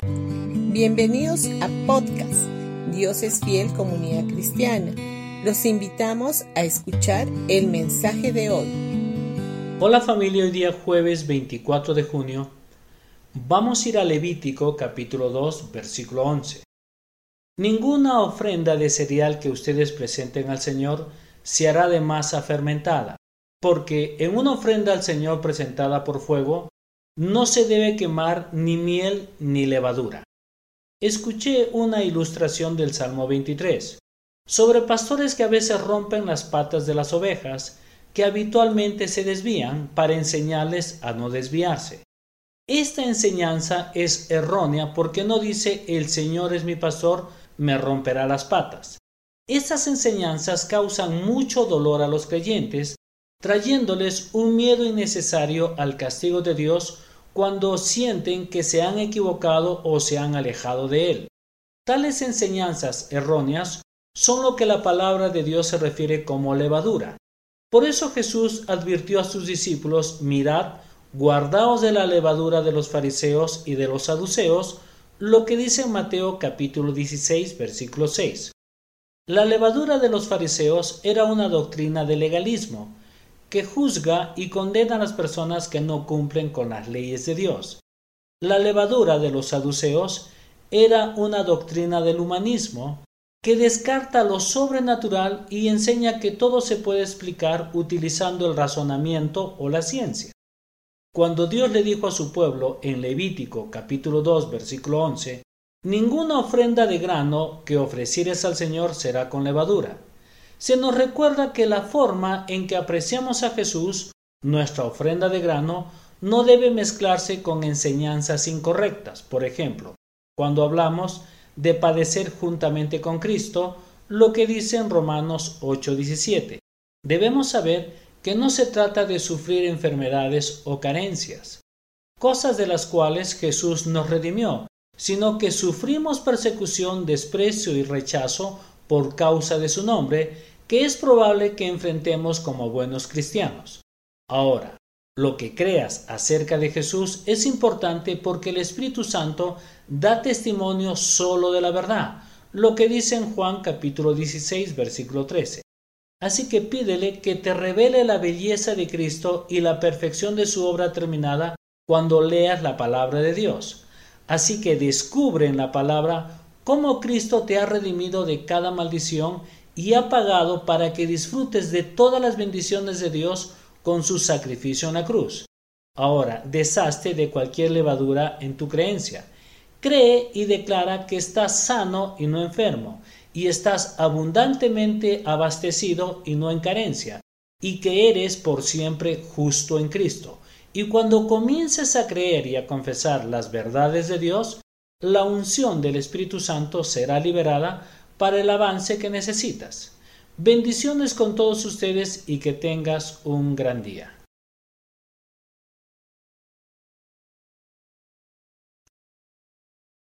Bienvenidos a podcast Dios es fiel comunidad cristiana. Los invitamos a escuchar el mensaje de hoy. Hola familia, hoy día jueves 24 de junio vamos a ir a Levítico capítulo 2 versículo 11. Ninguna ofrenda de cereal que ustedes presenten al Señor se hará de masa fermentada, porque en una ofrenda al Señor presentada por fuego no se debe quemar ni miel ni levadura. Escuché una ilustración del Salmo 23 sobre pastores que a veces rompen las patas de las ovejas que habitualmente se desvían para enseñarles a no desviarse. Esta enseñanza es errónea porque no dice el Señor es mi pastor, me romperá las patas. Estas enseñanzas causan mucho dolor a los creyentes, trayéndoles un miedo innecesario al castigo de Dios cuando sienten que se han equivocado o se han alejado de Él. Tales enseñanzas erróneas son lo que la palabra de Dios se refiere como levadura. Por eso Jesús advirtió a sus discípulos, mirad, guardaos de la levadura de los fariseos y de los saduceos, lo que dice Mateo capítulo 16 versículo 6. La levadura de los fariseos era una doctrina de legalismo, que juzga y condena a las personas que no cumplen con las leyes de Dios. La levadura de los saduceos era una doctrina del humanismo que descarta lo sobrenatural y enseña que todo se puede explicar utilizando el razonamiento o la ciencia. Cuando Dios le dijo a su pueblo en Levítico capítulo 2 versículo 11, Ninguna ofrenda de grano que ofrecieres al Señor será con levadura. Se nos recuerda que la forma en que apreciamos a Jesús, nuestra ofrenda de grano, no debe mezclarse con enseñanzas incorrectas. Por ejemplo, cuando hablamos de padecer juntamente con Cristo, lo que dice en Romanos 8:17. Debemos saber que no se trata de sufrir enfermedades o carencias, cosas de las cuales Jesús nos redimió, sino que sufrimos persecución, desprecio y rechazo por causa de su nombre, que es probable que enfrentemos como buenos cristianos. Ahora, lo que creas acerca de Jesús es importante porque el Espíritu Santo da testimonio solo de la verdad, lo que dice en Juan capítulo 16 versículo 13. Así que pídele que te revele la belleza de Cristo y la perfección de su obra terminada cuando leas la palabra de Dios. Así que descubre en la palabra cómo Cristo te ha redimido de cada maldición y ha pagado para que disfrutes de todas las bendiciones de Dios con su sacrificio en la cruz. Ahora, deshazte de cualquier levadura en tu creencia. Cree y declara que estás sano y no enfermo, y estás abundantemente abastecido y no en carencia, y que eres por siempre justo en Cristo. Y cuando comiences a creer y a confesar las verdades de Dios, la unción del Espíritu Santo será liberada para el avance que necesitas. Bendiciones con todos ustedes y que tengas un gran día.